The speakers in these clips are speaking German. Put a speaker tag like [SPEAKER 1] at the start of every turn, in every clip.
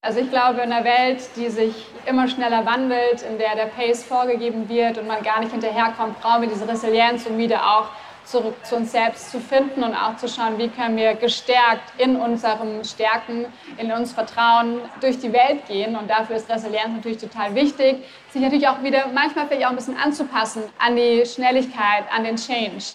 [SPEAKER 1] Also ich glaube, in einer Welt, die sich immer schneller wandelt, in der der Pace vorgegeben wird und man gar nicht hinterherkommt, brauchen wir diese Resilienz, um wieder auch zurück zu uns selbst zu finden und auch zu schauen, wie können wir gestärkt in unserem Stärken, in uns Vertrauen durch die Welt gehen. Und dafür ist Resilienz natürlich total wichtig, sich natürlich auch wieder manchmal vielleicht auch ein bisschen anzupassen an die Schnelligkeit, an den Change.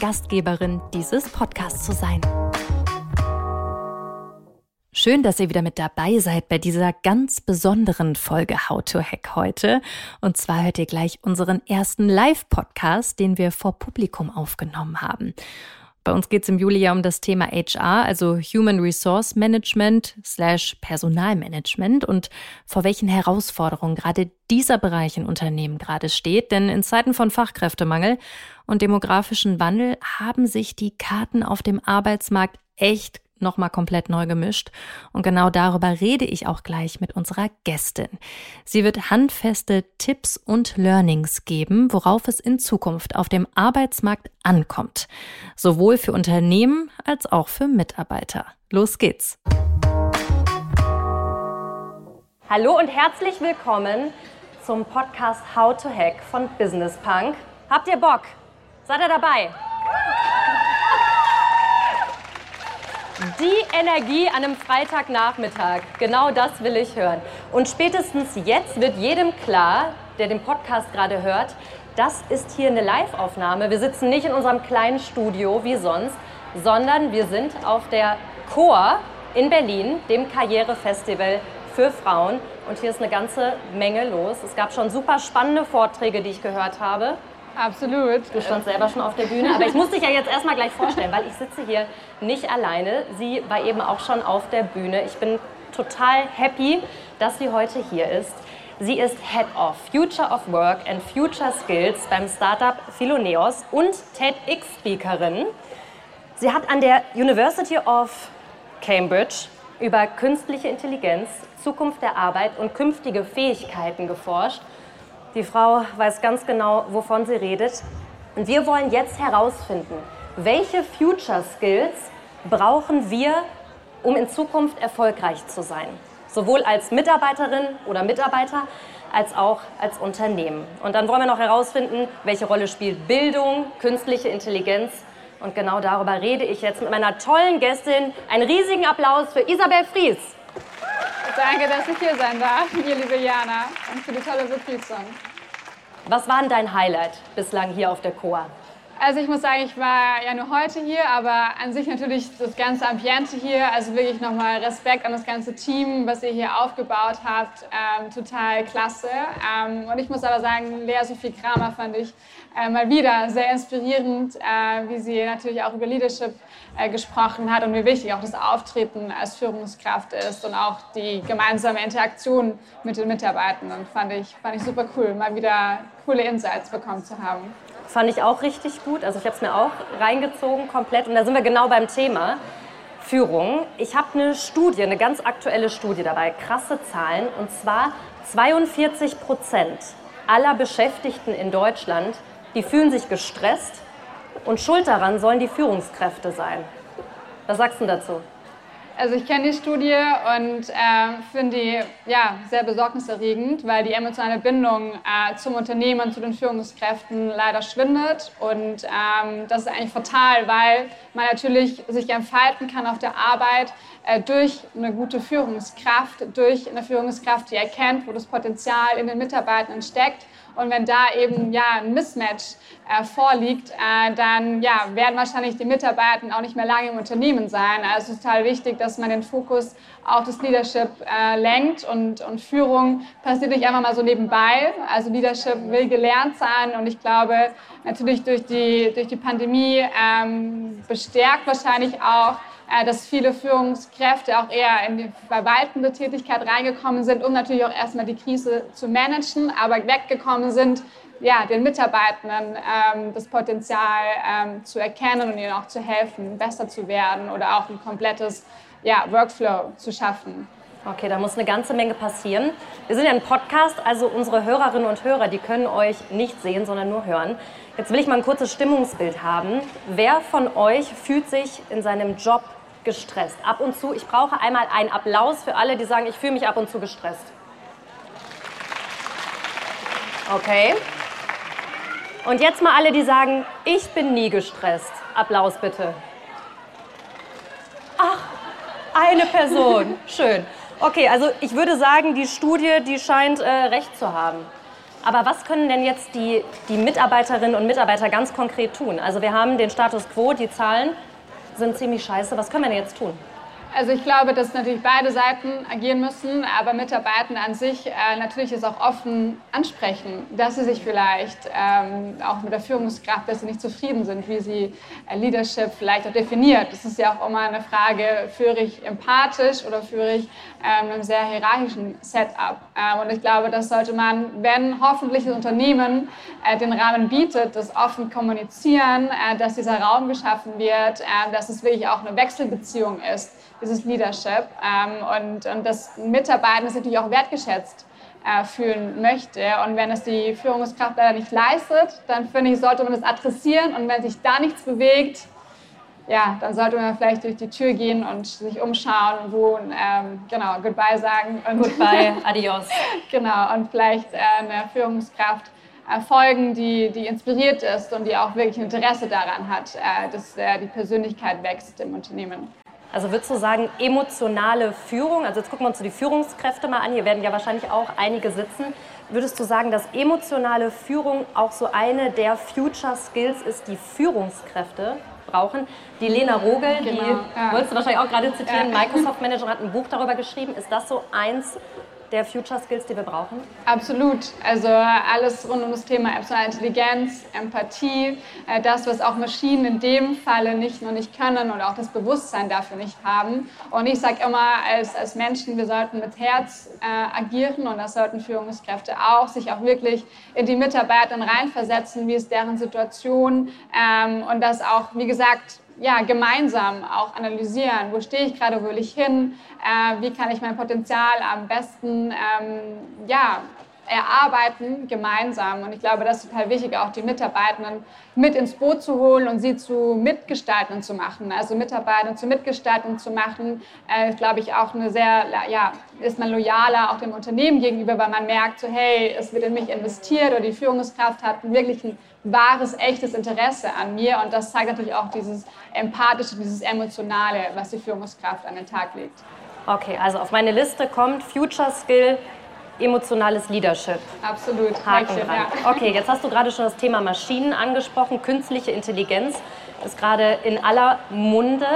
[SPEAKER 2] Gastgeberin dieses Podcasts zu sein. Schön, dass ihr wieder mit dabei seid bei dieser ganz besonderen Folge How to Hack heute. Und zwar hört ihr gleich unseren ersten Live-Podcast, den wir vor Publikum aufgenommen haben. Bei uns geht es im Juli ja um das Thema HR, also Human Resource Management slash Personalmanagement und vor welchen Herausforderungen gerade dieser Bereich in Unternehmen gerade steht. Denn in Zeiten von Fachkräftemangel und demografischen Wandel haben sich die Karten auf dem Arbeitsmarkt echt nochmal komplett neu gemischt. Und genau darüber rede ich auch gleich mit unserer Gästin. Sie wird handfeste Tipps und Learnings geben, worauf es in Zukunft auf dem Arbeitsmarkt ankommt. Sowohl für Unternehmen als auch für Mitarbeiter. Los geht's. Hallo und herzlich willkommen zum Podcast How to Hack von Business Punk. Habt ihr Bock? Seid ihr dabei? Die Energie an einem Freitagnachmittag, genau das will ich hören. Und spätestens jetzt wird jedem klar, der den Podcast gerade hört, das ist hier eine Live-Aufnahme. Wir sitzen nicht in unserem kleinen Studio wie sonst, sondern wir sind auf der Chor in Berlin, dem Karrierefestival für Frauen. Und hier ist eine ganze Menge los. Es gab schon super spannende Vorträge, die ich gehört habe.
[SPEAKER 1] Absolut.
[SPEAKER 2] Du standst selber schon auf der Bühne, aber ich muss dich ja jetzt erstmal gleich vorstellen, weil ich sitze hier nicht alleine. Sie war eben auch schon auf der Bühne. Ich bin total happy, dass sie heute hier ist. Sie ist Head of Future of Work and Future Skills beim Startup Philoneos und TEDx-Speakerin. Sie hat an der University of Cambridge über künstliche Intelligenz, Zukunft der Arbeit und künftige Fähigkeiten geforscht die Frau weiß ganz genau, wovon sie redet. Und wir wollen jetzt herausfinden, welche Future Skills brauchen wir, um in Zukunft erfolgreich zu sein. Sowohl als Mitarbeiterin oder Mitarbeiter als auch als Unternehmen. Und dann wollen wir noch herausfinden, welche Rolle spielt Bildung, künstliche Intelligenz. Und genau darüber rede ich jetzt mit meiner tollen Gästin. Einen riesigen Applaus für Isabel Fries.
[SPEAKER 1] Danke, dass ich hier sein darf, ihr liebe Jana, und für die tolle Begrüßung.
[SPEAKER 2] Was war denn dein Highlight bislang hier auf der Chor?
[SPEAKER 1] Also ich muss sagen, ich war ja nur heute hier, aber an sich natürlich das ganze Ambiente hier, also wirklich nochmal Respekt an das ganze Team, was ihr hier aufgebaut habt, ähm, total klasse. Ähm, und ich muss aber sagen, Lea Sophie Kramer fand ich äh, mal wieder sehr inspirierend, äh, wie sie natürlich auch über Leadership gesprochen hat und wie wichtig auch das Auftreten als Führungskraft ist und auch die gemeinsame Interaktion mit den Mitarbeitern. Und fand ich, fand ich super cool, mal wieder coole Insights bekommen zu haben.
[SPEAKER 2] Fand ich auch richtig gut. Also ich habe es mir auch reingezogen komplett. Und da sind wir genau beim Thema Führung. Ich habe eine Studie, eine ganz aktuelle Studie dabei, krasse Zahlen. Und zwar 42 Prozent aller Beschäftigten in Deutschland, die fühlen sich gestresst. Und schuld daran sollen die Führungskräfte sein. Was sagst du dazu?
[SPEAKER 1] Also ich kenne die Studie und äh, finde die ja, sehr besorgniserregend, weil die emotionale Bindung äh, zum Unternehmen zu den Führungskräften leider schwindet. Und ähm, das ist eigentlich fatal, weil man natürlich sich entfalten kann auf der Arbeit äh, durch eine gute Führungskraft, durch eine Führungskraft, die erkennt, wo das Potenzial in den Mitarbeitern steckt und wenn da eben ja ein Mismatch äh, vorliegt, äh, dann ja, werden wahrscheinlich die Mitarbeiter auch nicht mehr lange im Unternehmen sein. Also es ist total wichtig, dass man den Fokus auf das Leadership äh, lenkt und, und Führung passiert nicht einfach mal so nebenbei. Also Leadership will gelernt sein und ich glaube natürlich durch die, durch die Pandemie ähm, bestärkt wahrscheinlich auch dass viele Führungskräfte auch eher in die verwaltende Tätigkeit reingekommen sind, um natürlich auch erstmal die Krise zu managen, aber weggekommen sind, ja, den Mitarbeitenden ähm, das Potenzial ähm, zu erkennen und ihnen auch zu helfen, besser zu werden oder auch ein komplettes ja, Workflow zu schaffen.
[SPEAKER 2] Okay, da muss eine ganze Menge passieren. Wir sind ja ein Podcast, also unsere Hörerinnen und Hörer, die können euch nicht sehen, sondern nur hören. Jetzt will ich mal ein kurzes Stimmungsbild haben. Wer von euch fühlt sich in seinem Job gestresst? Ab und zu, ich brauche einmal einen Applaus für alle, die sagen, ich fühle mich ab und zu gestresst. Okay. Und jetzt mal alle, die sagen, ich bin nie gestresst. Applaus bitte. Ach, eine Person. Schön. Okay, also ich würde sagen, die Studie, die scheint äh, recht zu haben. Aber was können denn jetzt die, die Mitarbeiterinnen und Mitarbeiter ganz konkret tun? Also wir haben den Status quo, die Zahlen sind ziemlich scheiße. Was können wir denn jetzt tun?
[SPEAKER 1] Also ich glaube, dass natürlich beide Seiten agieren müssen, aber Mitarbeitende an sich äh, natürlich es auch offen ansprechen, dass sie sich vielleicht ähm, auch mit der Führungskraft, dass sie nicht zufrieden sind, wie sie äh, Leadership vielleicht auch definiert. Das ist ja auch immer eine Frage, führe ich empathisch oder führe ich ähm, einem sehr hierarchischen Setup. Ähm, und ich glaube, das sollte man, wenn hoffentlich das Unternehmen äh, den Rahmen bietet, das offen kommunizieren, äh, dass dieser Raum geschaffen wird, äh, dass es wirklich auch eine Wechselbeziehung ist dieses Leadership ähm, und, und das Mitarbeiter ist natürlich auch wertgeschätzt äh, fühlen möchte. Und wenn es die Führungskraft leider nicht leistet, dann finde ich, sollte man das adressieren und wenn sich da nichts bewegt, ja, dann sollte man vielleicht durch die Tür gehen und sich umschauen, wo, ähm, genau, Goodbye sagen.
[SPEAKER 2] Und Goodbye, adios.
[SPEAKER 1] genau, und vielleicht äh, eine Führungskraft äh, folgen, die, die inspiriert ist und die auch wirklich Interesse daran hat, äh, dass äh, die Persönlichkeit wächst im Unternehmen.
[SPEAKER 2] Also würdest du sagen, emotionale Führung, also jetzt gucken wir uns die Führungskräfte mal an, hier werden ja wahrscheinlich auch einige sitzen. Würdest du sagen, dass emotionale Führung auch so eine der Future Skills ist, die Führungskräfte brauchen? Die Lena Rogel, genau, die ja. wolltest du wahrscheinlich auch gerade zitieren, ja. Microsoft Manager hat ein Buch darüber geschrieben. Ist das so eins der Future Skills, die wir brauchen?
[SPEAKER 1] Absolut. Also alles rund um das Thema emotionale Intelligenz, Empathie, äh, das, was auch Maschinen in dem Falle nicht nur nicht können und auch das Bewusstsein dafür nicht haben. Und ich sage immer, als, als Menschen, wir sollten mit Herz äh, agieren und das sollten Führungskräfte auch, sich auch wirklich in die Mitarbeiter reinversetzen, wie ist deren Situation ähm, und das auch, wie gesagt, ja, gemeinsam auch analysieren, wo stehe ich gerade, wo will ich hin, äh, wie kann ich mein Potenzial am besten ähm, ja, erarbeiten, gemeinsam. Und ich glaube, das ist total wichtig, auch die Mitarbeitenden mit ins Boot zu holen und sie zu Mitgestaltern zu machen. Also Mitarbeiter zu Mitgestaltern zu machen, äh, glaube ich, auch eine sehr, ja, ist man loyaler auch dem Unternehmen gegenüber, weil man merkt, so, hey, es wird in mich investiert oder die Führungskraft hat wirklich ein wahres, echtes Interesse an mir. Und das zeigt natürlich auch dieses Empathische, dieses Emotionale, was die Führungskraft an den Tag legt.
[SPEAKER 2] Okay, also auf meine Liste kommt Future Skill, emotionales Leadership.
[SPEAKER 1] Absolut.
[SPEAKER 2] Haken dran. Ja. Okay, jetzt hast du gerade schon das Thema Maschinen angesprochen. Künstliche Intelligenz ist gerade in aller Munde.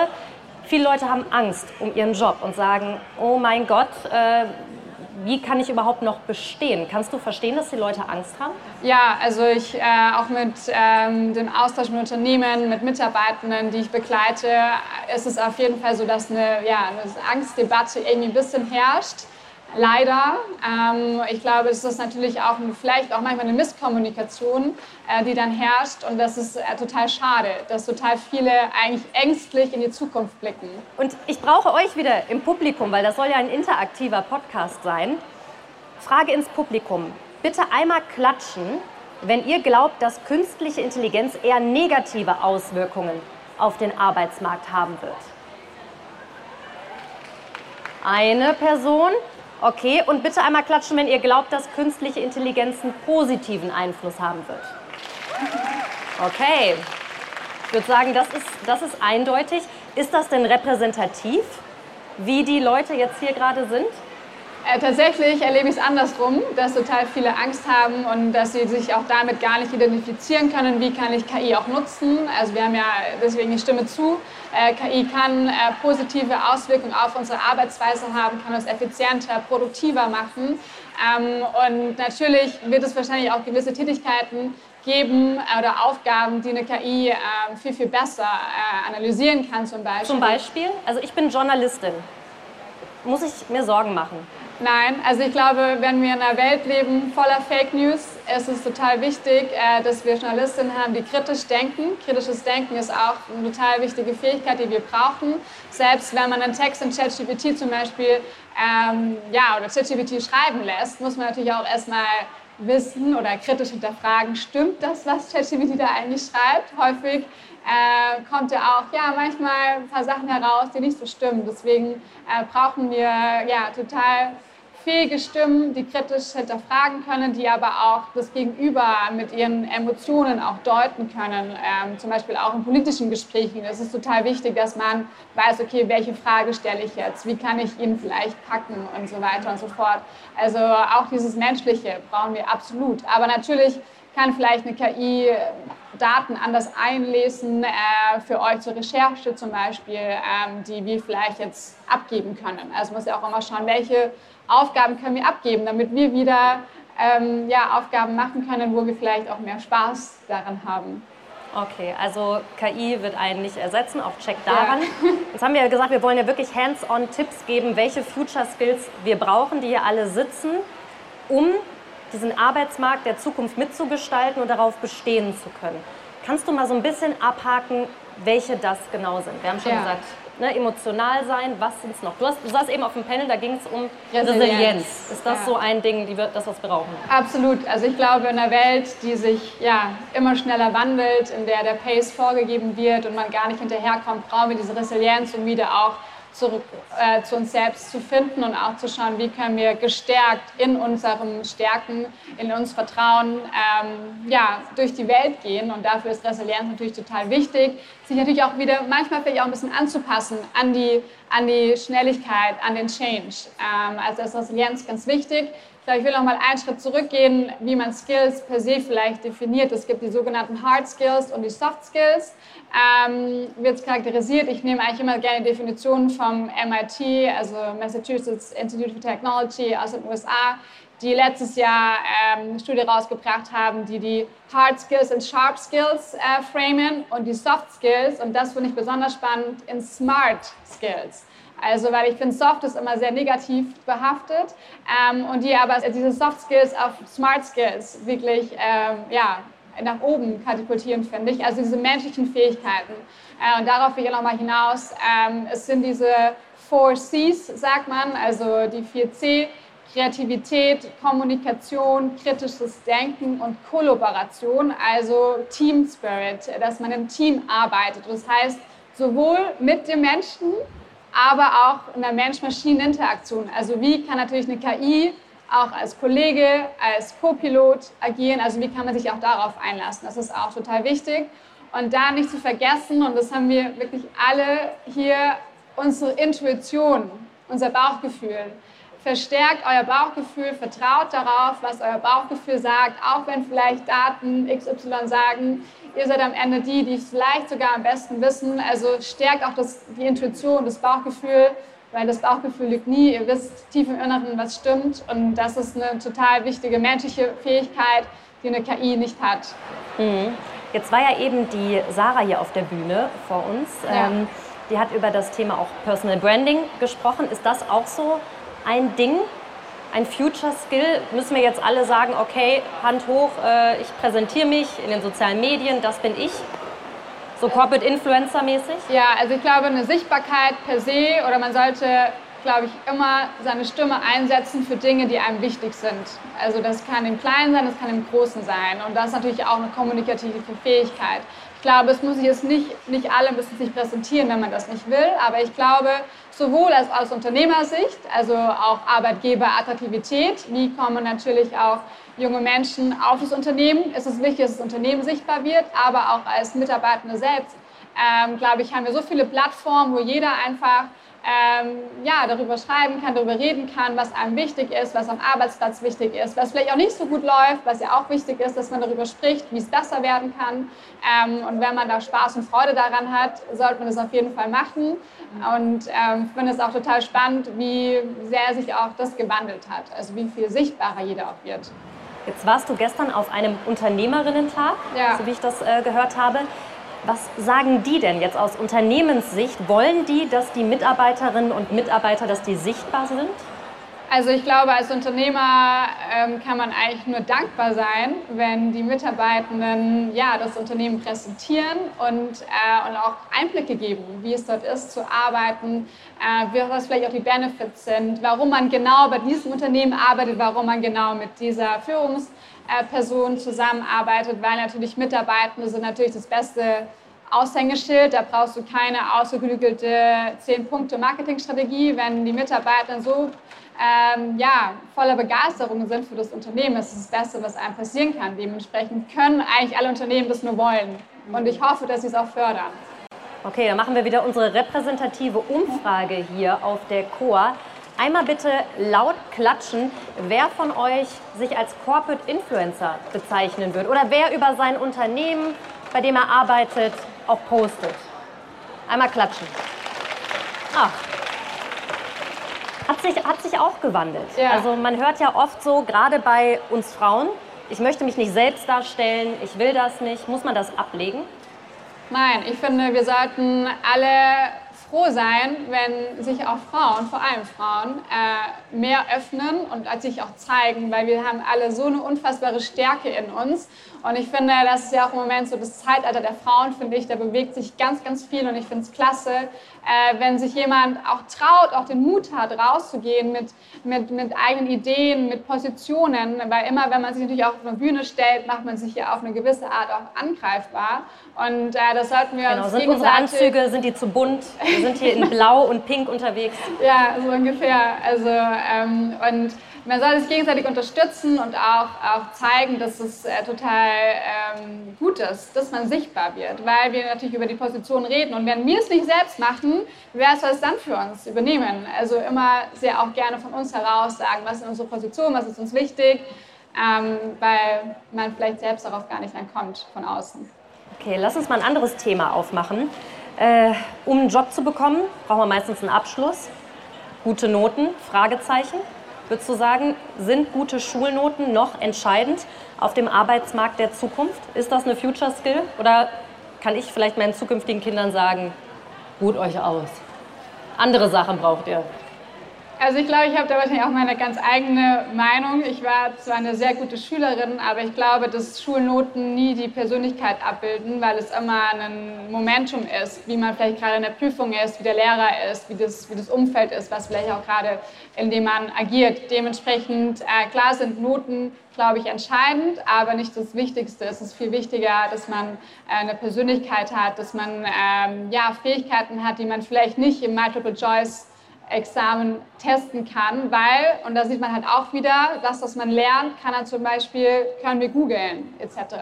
[SPEAKER 2] Viele Leute haben Angst um ihren Job und sagen, oh mein Gott, äh, wie kann ich überhaupt noch bestehen? Kannst du verstehen, dass die Leute Angst haben?
[SPEAKER 1] Ja, also ich äh, auch mit ähm, dem Austausch mit Unternehmen, mit Mitarbeitenden, die ich begleite, ist es auf jeden Fall so, dass eine, ja, eine Angstdebatte irgendwie ein bisschen herrscht. Leider. Ähm, ich glaube, es ist natürlich auch vielleicht auch manchmal eine Misskommunikation, äh, die dann herrscht. Und das ist äh, total schade, dass total viele eigentlich ängstlich in die Zukunft blicken.
[SPEAKER 2] Und ich brauche euch wieder im Publikum, weil das soll ja ein interaktiver Podcast sein. Frage ins Publikum. Bitte einmal klatschen, wenn ihr glaubt, dass künstliche Intelligenz eher negative Auswirkungen auf den Arbeitsmarkt haben wird. Eine Person, Okay, und bitte einmal klatschen, wenn ihr glaubt, dass künstliche Intelligenz einen positiven Einfluss haben wird. Okay, ich würde sagen, das ist, das ist eindeutig. Ist das denn repräsentativ, wie die Leute jetzt hier gerade sind?
[SPEAKER 1] Äh, tatsächlich erlebe ich es andersrum, dass total viele Angst haben und dass sie sich auch damit gar nicht identifizieren können, wie kann ich KI auch nutzen. Also wir haben ja deswegen die Stimme zu. Äh, KI kann äh, positive Auswirkungen auf unsere Arbeitsweise haben, kann uns effizienter, produktiver machen. Ähm, und natürlich wird es wahrscheinlich auch gewisse Tätigkeiten geben oder Aufgaben, die eine KI äh, viel, viel besser äh, analysieren kann zum Beispiel.
[SPEAKER 2] Zum Beispiel? Also ich bin Journalistin. Muss ich mir Sorgen machen?
[SPEAKER 1] Nein, also ich glaube, wenn wir in einer Welt leben voller Fake News, ist es total wichtig, äh, dass wir Journalistinnen haben, die kritisch denken. Kritisches Denken ist auch eine total wichtige Fähigkeit, die wir brauchen. Selbst wenn man einen Text in ChatGPT zum Beispiel ähm, ja, oder ChatGPT schreiben lässt, muss man natürlich auch erstmal wissen oder kritisch hinterfragen, stimmt das, was ChatGPT da eigentlich schreibt? Häufig äh, kommt ja auch ja, manchmal ein paar Sachen heraus, die nicht so stimmen. Deswegen äh, brauchen wir ja, total fähige Stimmen, die kritisch hinterfragen können, die aber auch das Gegenüber mit ihren Emotionen auch deuten können. Ähm, zum Beispiel auch in politischen Gesprächen. Es ist total wichtig, dass man weiß, okay, welche Frage stelle ich jetzt? Wie kann ich ihn vielleicht packen und so weiter und so fort. Also auch dieses Menschliche brauchen wir absolut. Aber natürlich kann vielleicht eine KI Daten anders einlesen äh, für euch zur Recherche zum Beispiel, ähm, die wir vielleicht jetzt abgeben können. Also muss ja auch immer schauen, welche Aufgaben können wir abgeben, damit wir wieder ähm, ja, Aufgaben machen können, wo wir vielleicht auch mehr Spaß daran haben.
[SPEAKER 2] Okay, also KI wird einen nicht ersetzen, auch check daran. Ja. Jetzt haben wir ja gesagt, wir wollen ja wirklich hands-on Tipps geben, welche Future Skills wir brauchen, die hier alle sitzen, um diesen Arbeitsmarkt der Zukunft mitzugestalten und darauf bestehen zu können. Kannst du mal so ein bisschen abhaken, welche das genau sind? Wir haben schon ja. gesagt, ne, emotional sein, was sind es noch? Du, hast, du saßt eben auf dem Panel, da ging es um Resilienz. Resilienz. Ist das ja. so ein Ding, die wir, das, was wir brauchen?
[SPEAKER 1] Absolut. Also ich glaube, in einer Welt, die sich ja, immer schneller wandelt, in der der Pace vorgegeben wird und man gar nicht hinterherkommt, brauchen wir diese Resilienz, um wieder auch zurück äh, zu uns selbst zu finden und auch zu schauen, wie können wir gestärkt in unseren Stärken, in uns Vertrauen ähm, ja, durch die Welt gehen. Und dafür ist Resilienz natürlich total wichtig, sich natürlich auch wieder manchmal vielleicht auch ein bisschen anzupassen an die, an die Schnelligkeit, an den Change. Ähm, also ist Resilienz ganz wichtig. Ich will noch mal einen Schritt zurückgehen, wie man Skills per se vielleicht definiert. Es gibt die sogenannten Hard Skills und die Soft Skills ähm, wird es charakterisiert. Ich nehme eigentlich immer gerne Definitionen vom MIT, also Massachusetts Institute for Technology aus den USA, die letztes Jahr ähm, eine Studie rausgebracht haben, die die Hard Skills und Sharp Skills äh, framen und die Soft Skills, und das finde ich besonders spannend, in Smart Skills. Also, weil ich finde, Soft ist immer sehr negativ behaftet ähm, und die aber diese Soft Skills auf Smart Skills wirklich ähm, ja, nach oben katapultieren, finde ich. Also diese menschlichen Fähigkeiten. Äh, und darauf will ich nochmal hinaus. Ähm, es sind diese Four Cs, sagt man, also die vier C. Kreativität, Kommunikation, kritisches Denken und Kollaboration, also Team Spirit, dass man im Team arbeitet. Das heißt, sowohl mit dem Menschen, aber auch in der Mensch-Maschinen-Interaktion. Also wie kann natürlich eine KI auch als Kollege, als Co-Pilot agieren. Also wie kann man sich auch darauf einlassen? Das ist auch total wichtig. Und da nicht zu vergessen, und das haben wir wirklich alle hier, unsere Intuition, unser Bauchgefühl. Verstärkt euer Bauchgefühl, vertraut darauf, was euer Bauchgefühl sagt, auch wenn vielleicht Daten XY sagen, ihr seid am Ende die, die es vielleicht sogar am besten wissen. Also stärkt auch das, die Intuition, das Bauchgefühl, weil das Bauchgefühl liegt nie. Ihr wisst tief im Inneren, was stimmt. Und das ist eine total wichtige menschliche Fähigkeit, die eine KI nicht hat.
[SPEAKER 2] Mhm. Jetzt war ja eben die Sarah hier auf der Bühne vor uns. Ja. Ähm, die hat über das Thema auch Personal Branding gesprochen. Ist das auch so ein Ding, ein Future Skill? Müssen wir jetzt alle sagen, okay, Hand hoch, äh, ich präsentiere mich in den sozialen Medien, das bin ich? So Corporate Influencer mäßig?
[SPEAKER 1] Ja, also ich glaube, eine Sichtbarkeit per se oder man sollte, glaube ich, immer seine Stimme einsetzen für Dinge, die einem wichtig sind. Also das kann im Kleinen sein, das kann im Großen sein. Und das ist natürlich auch eine kommunikative Fähigkeit. Ich glaube, es muss sich jetzt nicht, nicht alle müssen sich präsentieren, wenn man das nicht will, aber ich glaube, sowohl als aus Unternehmersicht, also auch Arbeitgeberattraktivität, wie kommen natürlich auch junge Menschen auf das Unternehmen. Es ist wichtig, dass das Unternehmen sichtbar wird, aber auch als Mitarbeitende selbst, ähm, glaube ich, haben wir so viele Plattformen, wo jeder einfach ähm, ja, darüber schreiben kann, darüber reden kann, was einem wichtig ist, was am Arbeitsplatz wichtig ist, was vielleicht auch nicht so gut läuft, was ja auch wichtig ist, dass man darüber spricht, wie es besser werden kann. Ähm, und wenn man da Spaß und Freude daran hat, sollte man das auf jeden Fall machen. Und ähm, ich finde es auch total spannend, wie sehr sich auch das gewandelt hat, also wie viel sichtbarer jeder auch wird.
[SPEAKER 2] Jetzt warst du gestern auf einem Unternehmerinnentag, ja. so wie ich das äh, gehört habe. Was sagen die denn jetzt aus Unternehmenssicht? Wollen die, dass die Mitarbeiterinnen und Mitarbeiter, dass die sichtbar sind?
[SPEAKER 1] Also ich glaube, als Unternehmer ähm, kann man eigentlich nur dankbar sein, wenn die Mitarbeitenden ja, das Unternehmen präsentieren und, äh, und auch Einblicke geben, wie es dort ist zu arbeiten, äh, was vielleicht auch die Benefits sind, warum man genau bei diesem Unternehmen arbeitet, warum man genau mit dieser Führungsperson zusammenarbeitet, weil natürlich Mitarbeitende sind natürlich das beste Aushängeschild, da brauchst du keine ausgeklügelte 10-Punkte-Marketingstrategie. Wenn die Mitarbeiter so ähm, ja, voller Begeisterung sind für das Unternehmen, ist das Beste, was einem passieren kann. Dementsprechend können eigentlich alle Unternehmen das nur wollen. Und ich hoffe, dass sie es auch fördern.
[SPEAKER 2] Okay, dann machen wir wieder unsere repräsentative Umfrage hier auf der Chor. Einmal bitte laut klatschen, wer von euch sich als Corporate Influencer bezeichnen würde oder wer über sein Unternehmen, bei dem er arbeitet, auch postet. Einmal klatschen. Ach, hat sich, hat sich auch gewandelt. Ja. Also man hört ja oft so, gerade bei uns Frauen, ich möchte mich nicht selbst darstellen, ich will das nicht. Muss man das ablegen?
[SPEAKER 1] Nein, ich finde, wir sollten alle froh sein, wenn sich auch Frauen, vor allem Frauen, äh, mehr öffnen und sich auch zeigen, weil wir haben alle so eine unfassbare Stärke in uns. Und ich finde, das ist ja auch im Moment so das Zeitalter der Frauen, finde ich, da bewegt sich ganz, ganz viel und ich finde es klasse, äh, wenn sich jemand auch traut, auch den Mut hat, rauszugehen mit, mit, mit eigenen Ideen, mit Positionen, weil immer, wenn man sich natürlich auch auf eine Bühne stellt, macht man sich ja auf eine gewisse Art auch angreifbar. Und äh, das sollten wir
[SPEAKER 2] genau, uns sind unsere Anzüge, sind die zu bunt? Wir sind hier in Blau und Pink unterwegs.
[SPEAKER 1] Ja, so ungefähr. Also, ähm, und man soll sich gegenseitig unterstützen und auch, auch zeigen, dass es äh, total ähm, gut ist, dass man sichtbar wird, weil wir natürlich über die Position reden. Und wenn wir es nicht selbst machen, wer soll es dann für uns übernehmen? Also immer sehr auch gerne von uns heraus sagen, was ist unsere Position, was ist uns wichtig, ähm, weil man vielleicht selbst darauf gar nicht kommt von außen.
[SPEAKER 2] Okay, lass uns mal ein anderes Thema aufmachen. Äh, um einen Job zu bekommen, braucht man meistens einen Abschluss, gute Noten, Fragezeichen. Würdest du sagen, sind gute Schulnoten noch entscheidend auf dem Arbeitsmarkt der Zukunft? Ist das eine Future Skill? Oder kann ich vielleicht meinen zukünftigen Kindern sagen, ruht euch aus? Andere Sachen braucht ihr.
[SPEAKER 1] Also ich glaube, ich habe da wahrscheinlich auch meine ganz eigene Meinung. Ich war zwar eine sehr gute Schülerin, aber ich glaube, dass Schulnoten nie die Persönlichkeit abbilden, weil es immer ein Momentum ist, wie man vielleicht gerade in der Prüfung ist, wie der Lehrer ist, wie das, wie das Umfeld ist, was vielleicht auch gerade, in dem man agiert. Dementsprechend, äh, klar sind Noten, glaube ich, entscheidend, aber nicht das Wichtigste. Es ist viel wichtiger, dass man äh, eine Persönlichkeit hat, dass man ähm, ja, Fähigkeiten hat, die man vielleicht nicht im Multiple Choice Examen testen kann, weil, und da sieht man halt auch wieder, das, was man lernt, kann er zum Beispiel, können wir googeln, etc.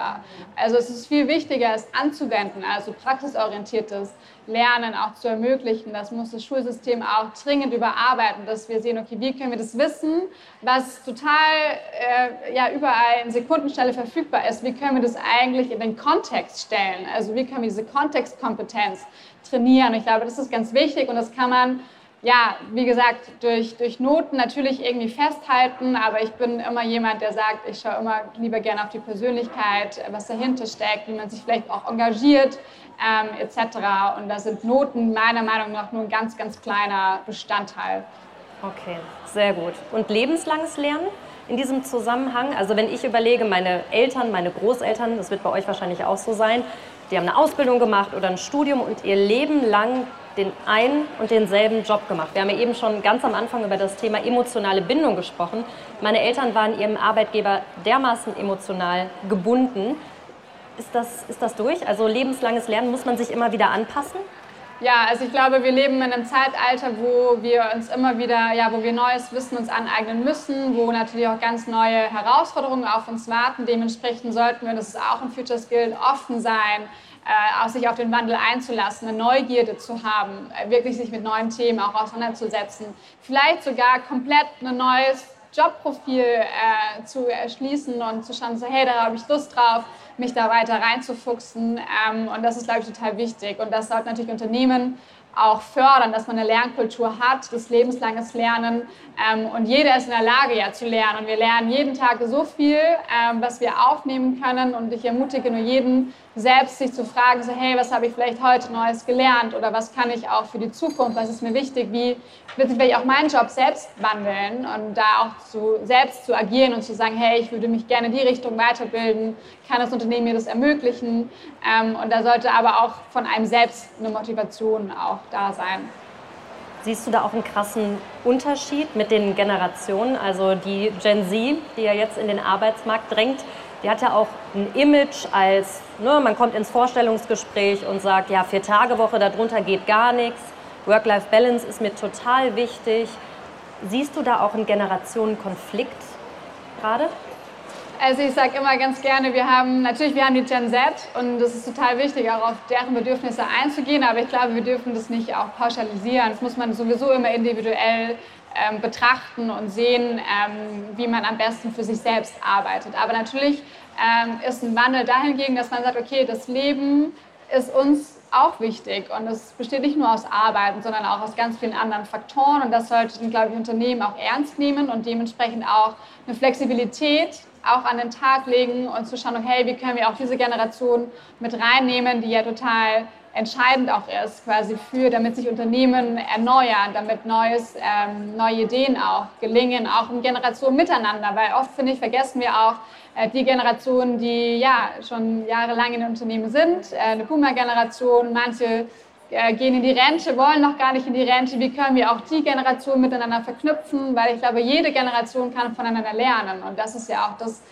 [SPEAKER 1] Also es ist viel wichtiger, es anzuwenden, also praxisorientiertes Lernen auch zu ermöglichen. Das muss das Schulsystem auch dringend überarbeiten, dass wir sehen, okay, wie können wir das Wissen, was total äh, ja, überall in Sekundenstelle verfügbar ist, wie können wir das eigentlich in den Kontext stellen? Also wie können wir diese Kontextkompetenz trainieren? Ich glaube, das ist ganz wichtig und das kann man ja, wie gesagt, durch, durch Noten natürlich irgendwie festhalten, aber ich bin immer jemand, der sagt, ich schaue immer lieber gerne auf die Persönlichkeit, was dahinter steckt, wie man sich vielleicht auch engagiert, ähm, etc. Und da sind Noten meiner Meinung nach nur ein ganz, ganz kleiner Bestandteil.
[SPEAKER 2] Okay, sehr gut. Und lebenslanges Lernen? in diesem Zusammenhang? Also wenn ich überlege, meine Eltern, meine Großeltern, das wird bei euch wahrscheinlich auch so sein, die haben eine Ausbildung gemacht oder ein Studium und ihr Leben lang den einen und denselben Job gemacht. Wir haben ja eben schon ganz am Anfang über das Thema emotionale Bindung gesprochen. Meine Eltern waren ihrem Arbeitgeber dermaßen emotional gebunden. Ist das, ist das durch? Also lebenslanges Lernen, muss man sich immer wieder anpassen?
[SPEAKER 1] Ja, also ich glaube, wir leben in einem Zeitalter, wo wir uns immer wieder, ja, wo wir neues Wissen uns aneignen müssen, wo natürlich auch ganz neue Herausforderungen auf uns warten. Dementsprechend sollten wir, das ist auch ein Future Skill, offen sein, äh, sich auf den Wandel einzulassen, eine Neugierde zu haben, äh, wirklich sich mit neuen Themen auch auseinanderzusetzen, vielleicht sogar komplett ein neues Jobprofil äh, zu erschließen und zu schauen, so, hey, da habe ich Lust drauf, mich da weiter reinzufuchsen. Ähm, und das ist, glaube ich, total wichtig. Und das sollte natürlich Unternehmen auch fördern, dass man eine Lernkultur hat, das lebenslanges Lernen. Ähm, und jeder ist in der Lage, ja zu lernen. Und wir lernen jeden Tag so viel, ähm, was wir aufnehmen können. Und ich ermutige nur jeden, selbst sich zu fragen, so, hey, was habe ich vielleicht heute Neues gelernt oder was kann ich auch für die Zukunft, was ist mir wichtig, wie wird sich vielleicht auch mein Job selbst wandeln und da auch zu, selbst zu agieren und zu sagen, hey, ich würde mich gerne in die Richtung weiterbilden, kann das Unternehmen mir das ermöglichen ähm, und da sollte aber auch von einem selbst eine Motivation auch da sein.
[SPEAKER 2] Siehst du da auch einen krassen Unterschied mit den Generationen? Also die Gen Z, die ja jetzt in den Arbeitsmarkt drängt, die hat ja auch ein Image als, ne, man kommt ins Vorstellungsgespräch und sagt, ja, vier Tage Woche, darunter geht gar nichts. Work-Life-Balance ist mir total wichtig. Siehst du da auch einen Generationenkonflikt gerade?
[SPEAKER 1] Also ich sage immer ganz gerne, wir haben natürlich, wir haben die Gen Z und es ist total wichtig, auch auf deren Bedürfnisse einzugehen, aber ich glaube, wir dürfen das nicht auch pauschalisieren. Das muss man sowieso immer individuell ähm, betrachten und sehen, ähm, wie man am besten für sich selbst arbeitet. Aber natürlich ähm, ist ein Wandel dahingegen, dass man sagt, okay, das Leben ist uns auch wichtig und es besteht nicht nur aus Arbeiten, sondern auch aus ganz vielen anderen Faktoren und das sollten, glaube ich, Unternehmen auch ernst nehmen und dementsprechend auch eine Flexibilität auch an den Tag legen und zu schauen, hey, wie können wir auch diese Generation mit reinnehmen, die ja total entscheidend auch ist, quasi für, damit sich Unternehmen erneuern, damit neues, ähm, neue Ideen auch gelingen, auch in Generationen miteinander, weil oft, finde ich, vergessen wir auch äh, die Generationen, die ja schon jahrelang in den Unternehmen sind, äh, eine Boomer-Generation, manche gehen in die Rente, wollen noch gar nicht in die Rente. Wie können wir auch die Generationen miteinander verknüpfen? Weil ich glaube, jede Generation kann voneinander lernen und das ist ja auch das,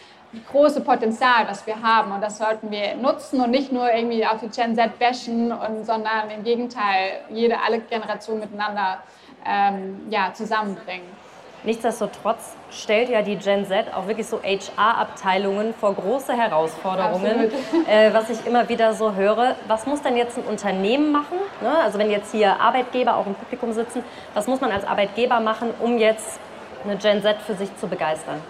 [SPEAKER 1] große Potenzial, das wir haben. Und das sollten wir nutzen und nicht nur irgendwie auf die Gen Z bashen, und, sondern im Gegenteil jede, alle Generationen miteinander ähm, ja, zusammenbringen.
[SPEAKER 2] Nichtsdestotrotz stellt ja die Gen Z auch wirklich so HR-Abteilungen vor große Herausforderungen, äh, was ich immer wieder so höre. Was muss denn jetzt ein Unternehmen machen? Ne? Also wenn jetzt hier Arbeitgeber auch im Publikum sitzen, was muss man als Arbeitgeber machen, um jetzt eine Gen Z für sich zu begeistern?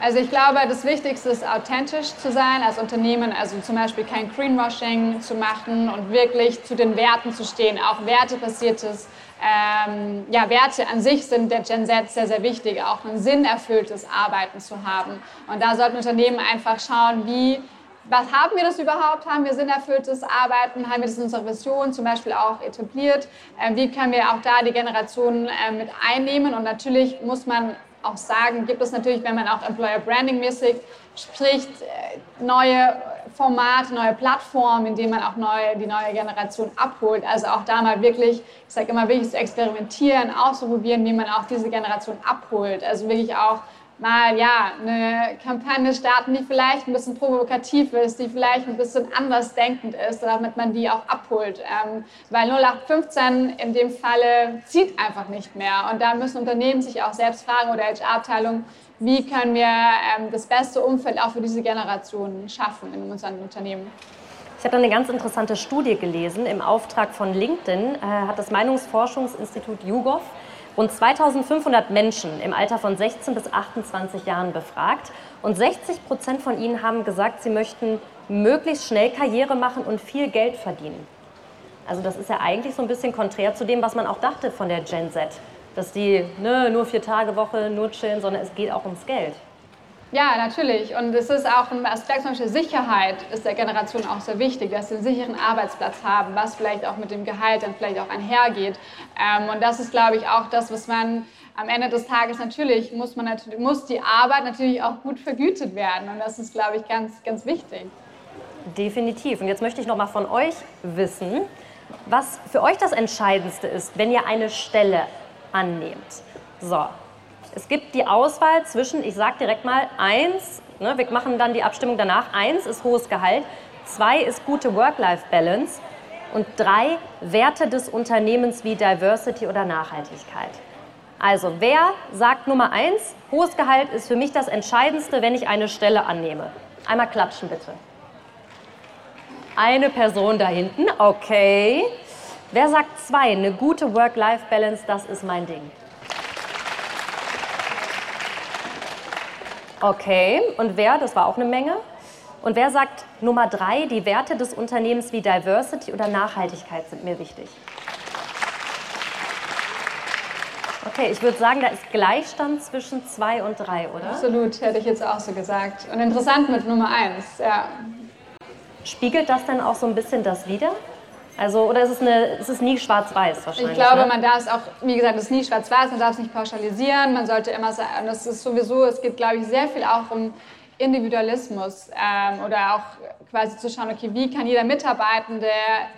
[SPEAKER 1] Also ich glaube, das Wichtigste ist authentisch zu sein als Unternehmen, also zum Beispiel kein Greenwashing zu machen und wirklich zu den Werten zu stehen, auch wertebasiertes. Ähm, ja, Werte an sich sind der Gen Z sehr, sehr wichtig, auch ein sinnerfülltes Arbeiten zu haben. Und da sollten Unternehmen einfach schauen, wie was haben wir das überhaupt? Haben wir sinnerfülltes Arbeiten? Haben wir das in unserer Vision zum Beispiel auch etabliert? Ähm, wie können wir auch da die Generationen äh, mit einnehmen? Und natürlich muss man auch sagen, gibt es natürlich, wenn man auch Employer Branding mäßig spricht, äh, neue Formate, neue Plattformen, in denen man auch neue, die neue Generation abholt. Also auch da mal wirklich, ich sage immer wirklich zu experimentieren, auszuprobieren, wie man auch diese Generation abholt. Also wirklich auch mal ja eine Kampagne starten, die vielleicht ein bisschen provokativ ist, die vielleicht ein bisschen anders denkend ist, damit man die auch abholt. Ähm, weil 0815 in dem Falle zieht einfach nicht mehr. Und da müssen Unternehmen sich auch selbst fragen oder HR-Abteilungen, wie können wir ähm, das beste Umfeld auch für diese Generation schaffen in unseren Unternehmen.
[SPEAKER 2] Ich habe eine ganz interessante Studie gelesen. Im Auftrag von LinkedIn äh, hat das Meinungsforschungsinstitut YouGov rund 2500 Menschen im Alter von 16 bis 28 Jahren befragt und 60 Prozent von ihnen haben gesagt, sie möchten möglichst schnell Karriere machen und viel Geld verdienen. Also das ist ja eigentlich so ein bisschen konträr zu dem, was man auch dachte von der Gen Z, dass die ne, nur vier Tage Woche nur chillen, sondern es geht auch ums Geld.
[SPEAKER 1] Ja, natürlich. Und es ist auch ein Aspekt, zum Beispiel Sicherheit ist der Generation auch sehr wichtig, dass sie einen sicheren Arbeitsplatz haben, was vielleicht auch mit dem Gehalt dann vielleicht auch einhergeht. Ähm, und das ist, glaube ich, auch das, was man am Ende des Tages natürlich muss man natürlich, muss die Arbeit natürlich auch gut vergütet werden. Und das ist, glaube ich, ganz, ganz wichtig.
[SPEAKER 2] Definitiv. Und jetzt möchte ich noch mal von euch wissen, was für euch das Entscheidendste ist, wenn ihr eine Stelle annehmt. So, es gibt die Auswahl zwischen, ich sage direkt mal, eins, ne, wir machen dann die Abstimmung danach, eins ist hohes Gehalt, zwei ist gute Work-Life-Balance und drei Werte des Unternehmens wie Diversity oder Nachhaltigkeit. Also wer sagt Nummer eins, hohes Gehalt ist für mich das Entscheidendste, wenn ich eine Stelle annehme? Einmal klatschen bitte. Eine Person da hinten, okay. Wer sagt zwei? Eine gute Work-Life-Balance, das ist mein Ding. Okay, und wer, das war auch eine Menge. Und wer sagt Nummer drei, die Werte des Unternehmens wie Diversity oder Nachhaltigkeit sind mir wichtig? Okay, ich würde sagen, da ist Gleichstand zwischen zwei und drei, oder?
[SPEAKER 1] Absolut, hätte ich jetzt auch so gesagt. Und interessant mit Nummer eins, ja.
[SPEAKER 2] Spiegelt das denn auch so ein bisschen das wider? Also, oder ist es, eine, ist es nie schwarz-weiß wahrscheinlich?
[SPEAKER 1] Ich glaube,
[SPEAKER 2] ne?
[SPEAKER 1] man darf es auch, wie gesagt, es ist nie schwarz-weiß, man darf es nicht pauschalisieren. Man sollte immer sagen, das ist sowieso, es geht, glaube ich, sehr viel auch um Individualismus ähm, oder auch quasi zu schauen, okay, wie kann jeder Mitarbeitende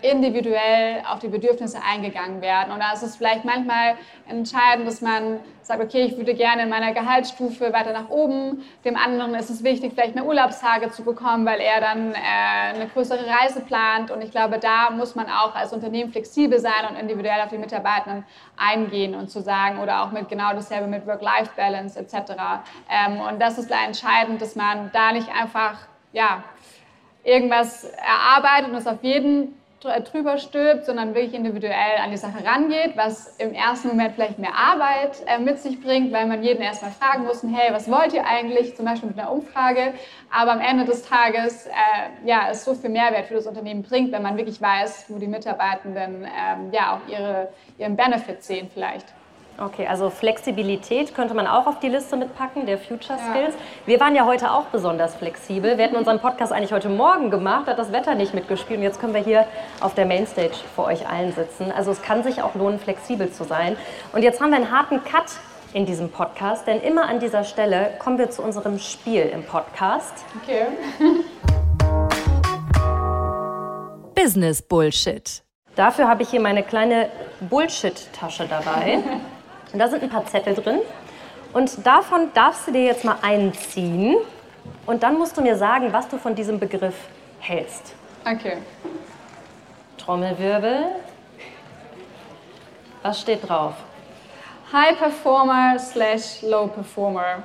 [SPEAKER 1] individuell auf die Bedürfnisse eingegangen werden. Und da ist es vielleicht manchmal entscheidend, dass man sagt, okay, ich würde gerne in meiner Gehaltsstufe weiter nach oben. Dem anderen ist es wichtig, vielleicht mehr Urlaubstage zu bekommen, weil er dann äh, eine größere Reise plant. Und ich glaube, da muss man auch als Unternehmen flexibel sein und individuell auf die Mitarbeitenden eingehen und zu sagen, oder auch mit genau dasselbe mit Work-Life-Balance etc. Ähm, und das ist da entscheidend, dass man da nicht einfach, ja, irgendwas erarbeitet und es auf jeden drüber stülpt, sondern wirklich individuell an die Sache rangeht, was im ersten Moment vielleicht mehr Arbeit äh, mit sich bringt, weil man jeden erstmal fragen muss, hey, was wollt ihr eigentlich, zum Beispiel mit einer Umfrage, aber am Ende des Tages äh, ja, es so viel Mehrwert für das Unternehmen bringt, wenn man wirklich weiß, wo die Mitarbeitenden ähm, ja auch ihre, ihren Benefit sehen vielleicht.
[SPEAKER 2] Okay, also Flexibilität könnte man auch auf die Liste mitpacken, der Future Skills. Ja. Wir waren ja heute auch besonders flexibel. Wir hätten unseren Podcast eigentlich heute Morgen gemacht, hat das Wetter nicht mitgespielt und jetzt können wir hier auf der Mainstage vor euch allen sitzen. Also es kann sich auch lohnen, flexibel zu sein. Und jetzt haben wir einen harten Cut in diesem Podcast, denn immer an dieser Stelle kommen wir zu unserem Spiel im Podcast.
[SPEAKER 1] Okay.
[SPEAKER 2] Business Bullshit. Dafür habe ich hier meine kleine Bullshit-Tasche dabei. Und da sind ein paar Zettel drin. Und davon darfst du dir jetzt mal einen ziehen. Und dann musst du mir sagen, was du von diesem Begriff hältst.
[SPEAKER 1] Okay.
[SPEAKER 2] Trommelwirbel. Was steht drauf?
[SPEAKER 1] High Performer slash Low Performer.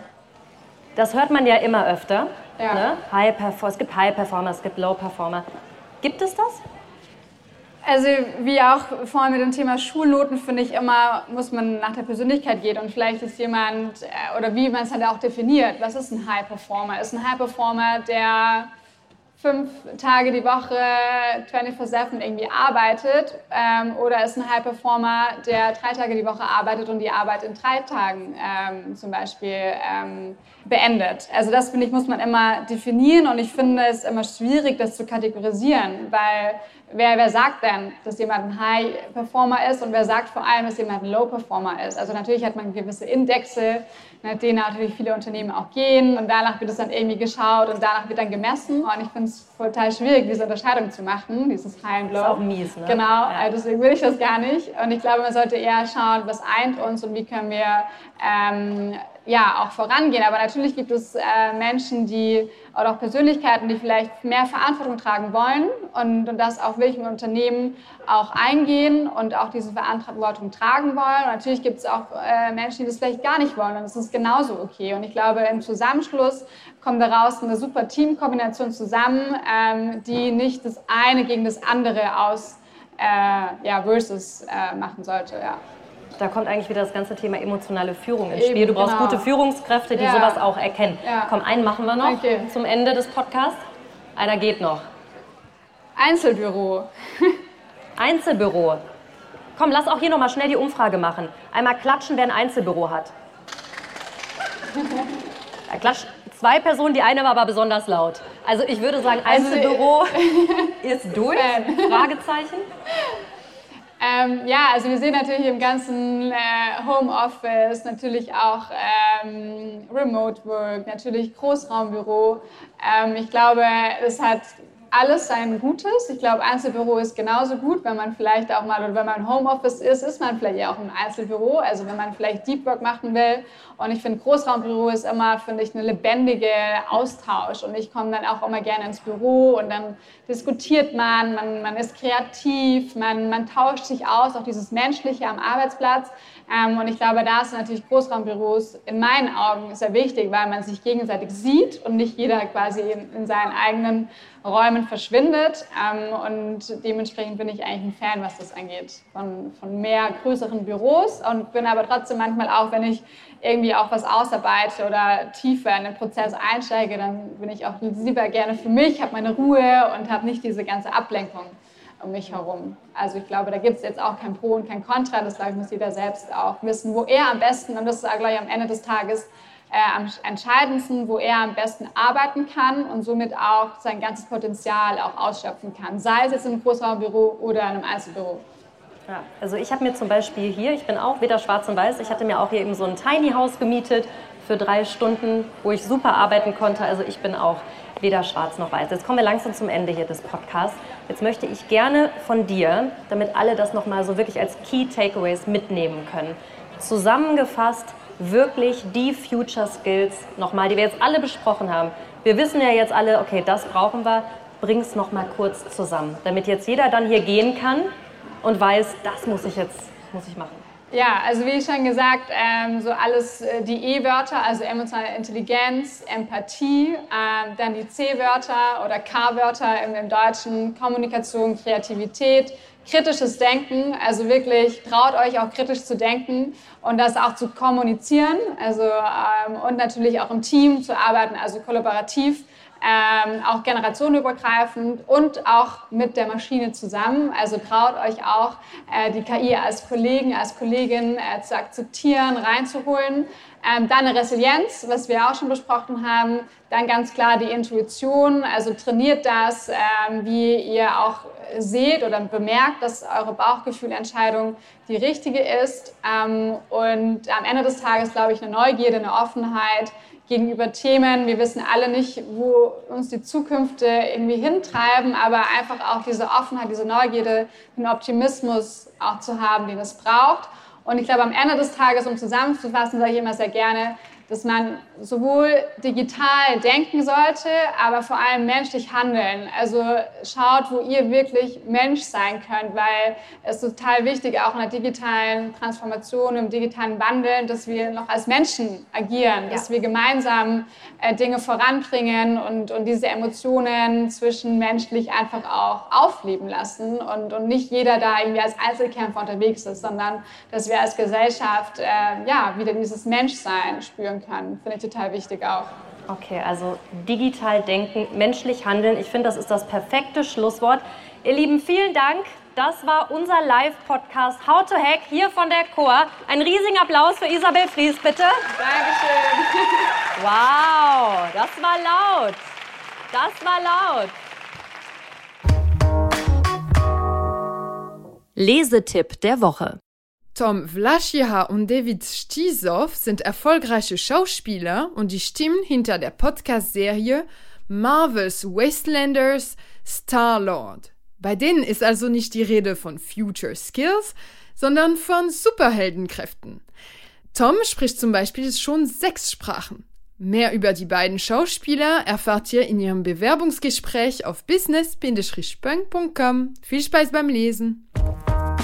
[SPEAKER 2] Das hört man ja immer öfter.
[SPEAKER 1] Ja.
[SPEAKER 2] Ne? High es gibt High Performer, es gibt Low Performer. Gibt es das?
[SPEAKER 1] Also wie auch vorhin mit dem Thema Schulnoten finde ich immer, muss man nach der Persönlichkeit gehen und vielleicht ist jemand, äh, oder wie man es halt auch definiert, was ist ein High Performer? Ist ein High Performer, der fünf Tage die Woche 24-7 irgendwie arbeitet ähm, oder ist ein High Performer, der drei Tage die Woche arbeitet und die Arbeit in drei Tagen ähm, zum Beispiel ähm, beendet. Also das finde ich, muss man immer definieren und ich finde es immer schwierig, das zu kategorisieren, weil wer, wer sagt denn, dass jemand ein High Performer ist und wer sagt vor allem, dass jemand ein Low Performer ist? Also natürlich hat man gewisse Indexe, nach denen natürlich viele Unternehmen auch gehen und danach wird es dann irgendwie geschaut und danach wird dann gemessen und ich finde es total schwierig, diese Unterscheidung zu machen, dieses High und Low.
[SPEAKER 2] Das ist auch mies, ne?
[SPEAKER 1] Genau, ja. Äh, deswegen will ich das gar nicht und ich glaube, man sollte eher schauen, was eint uns und wie können wir ähm, ja, auch vorangehen. Aber natürlich gibt es äh, Menschen, die oder auch Persönlichkeiten, die vielleicht mehr Verantwortung tragen wollen und, und das auch wirklich im Unternehmen auch eingehen und auch diese Verantwortung tragen wollen. Und natürlich gibt es auch äh, Menschen, die das vielleicht gar nicht wollen und das ist genauso okay. Und ich glaube, im Zusammenschluss kommt daraus eine super Teamkombination zusammen, ähm, die nicht das eine gegen das andere aus äh, ja, versus äh, machen sollte. Ja.
[SPEAKER 2] Da kommt eigentlich wieder das ganze Thema emotionale Führung ins Spiel. Du brauchst genau. gute Führungskräfte, die ja. sowas auch erkennen. Ja. Komm, einen machen wir noch okay. zum Ende des Podcasts. Einer geht noch.
[SPEAKER 1] Einzelbüro.
[SPEAKER 2] Einzelbüro. Komm, lass auch hier noch mal schnell die Umfrage machen. Einmal klatschen, wer ein Einzelbüro hat. Da klatscht zwei Personen, die eine war aber besonders laut. Also ich würde sagen, also Einzelbüro also, ist durch? Fragezeichen.
[SPEAKER 1] Ähm, ja, also wir sehen natürlich im ganzen äh, Homeoffice, natürlich auch ähm, Remote Work, natürlich Großraumbüro. Ähm, ich glaube, es hat alles sein Gutes. Ich glaube, Einzelbüro ist genauso gut, wenn man vielleicht auch mal, oder wenn man Homeoffice ist, ist man vielleicht auch im Einzelbüro. Also wenn man vielleicht Deep Work machen will. Und ich finde, Großraumbüro ist immer, finde ich, eine lebendige Austausch. Und ich komme dann auch immer gerne ins Büro und dann diskutiert man, man, man ist kreativ, man, man tauscht sich aus, auch dieses Menschliche am Arbeitsplatz. Ähm, und ich glaube, da sind natürlich Großraumbüros in meinen Augen sehr wichtig, weil man sich gegenseitig sieht und nicht jeder quasi in, in seinen eigenen Räumen verschwindet. Ähm, und dementsprechend bin ich eigentlich ein Fan, was das angeht, von, von mehr größeren Büros. Und bin aber trotzdem manchmal auch, wenn ich irgendwie auch was ausarbeite oder tiefer in den Prozess einsteige, dann bin ich auch lieber gerne für mich, habe meine Ruhe und habe nicht diese ganze Ablenkung um mich herum. Also ich glaube, da gibt es jetzt auch kein Pro und kein Contra. Das glaube ich, muss jeder selbst auch wissen, wo er am besten, und das ist gleich am Ende des Tages äh, am entscheidendsten, wo er am besten arbeiten kann und somit auch sein ganzes Potenzial auch ausschöpfen kann. Sei es jetzt im Großraumbüro oder in einem Einzelbüro.
[SPEAKER 2] Ja, also ich habe mir zum Beispiel hier, ich bin auch weder schwarz und weiß, ich hatte mir auch hier eben so ein Tiny House gemietet für drei Stunden, wo ich super arbeiten konnte. Also ich bin auch weder schwarz noch weiß. Jetzt kommen wir langsam zum Ende hier des Podcasts. Jetzt möchte ich gerne von dir, damit alle das nochmal so wirklich als Key Takeaways mitnehmen können, zusammengefasst wirklich die Future Skills nochmal, die wir jetzt alle besprochen haben. Wir wissen ja jetzt alle, okay, das brauchen wir. Bring es nochmal kurz zusammen, damit jetzt jeder dann hier gehen kann und weiß, das muss ich jetzt muss ich machen.
[SPEAKER 1] Ja, also wie schon gesagt, ähm, so alles äh, die E-Wörter, also emotionale Intelligenz, Empathie, äh, dann die C-Wörter oder K-Wörter im, im, Deutschen, Kommunikation, Kreativität, kritisches Denken, also wirklich traut euch auch kritisch zu denken und das auch zu kommunizieren, also ähm, und natürlich auch im Team zu arbeiten, also kollaborativ ähm, auch generationenübergreifend und auch mit der Maschine zusammen. Also traut euch auch, äh, die KI als Kollegen, als Kollegin äh, zu akzeptieren, reinzuholen. Ähm, dann eine Resilienz, was wir auch schon besprochen haben. Dann ganz klar die Intuition, also trainiert das, ähm, wie ihr auch seht oder bemerkt, dass eure Bauchgefühlentscheidung die richtige ist. Ähm, und am Ende des Tages, glaube ich, eine Neugierde, eine Offenheit, gegenüber Themen. Wir wissen alle nicht, wo uns die Zukünfte irgendwie hintreiben, aber einfach auch diese Offenheit, diese Neugierde, den Optimismus auch zu haben, den es braucht. Und ich glaube, am Ende des Tages, um zusammenzufassen, sage ich immer sehr gerne, dass man sowohl digital denken sollte, aber vor allem menschlich handeln. Also schaut, wo ihr wirklich Mensch sein könnt, weil es ist total wichtig, auch in der digitalen Transformation, im digitalen Wandel, dass wir noch als Menschen agieren, ja. dass wir gemeinsam äh, Dinge voranbringen und, und diese Emotionen zwischenmenschlich einfach auch aufleben lassen und, und nicht jeder da irgendwie als Einzelkämpfer unterwegs ist, sondern dass wir als Gesellschaft äh, ja, wieder dieses Menschsein spüren kann. Finde ich total wichtig auch.
[SPEAKER 2] Okay, also digital denken, menschlich handeln. Ich finde, das ist das perfekte Schlusswort. Ihr Lieben, vielen Dank. Das war unser Live-Podcast How to Hack hier von der Chor. Ein riesigen Applaus für Isabel Fries, bitte.
[SPEAKER 1] Dankeschön.
[SPEAKER 2] Wow, das war laut. Das war laut. Lesetipp der Woche.
[SPEAKER 3] Tom Vlaschiha und David Stisow sind erfolgreiche Schauspieler und die Stimmen hinter der Podcast-Serie Marvel's Wastelanders Star-Lord. Bei denen ist also nicht die Rede von Future Skills, sondern von Superheldenkräften. Tom spricht zum Beispiel schon sechs Sprachen. Mehr über die beiden Schauspieler erfahrt ihr in ihrem Bewerbungsgespräch auf business-punk.com. Viel Spaß beim Lesen!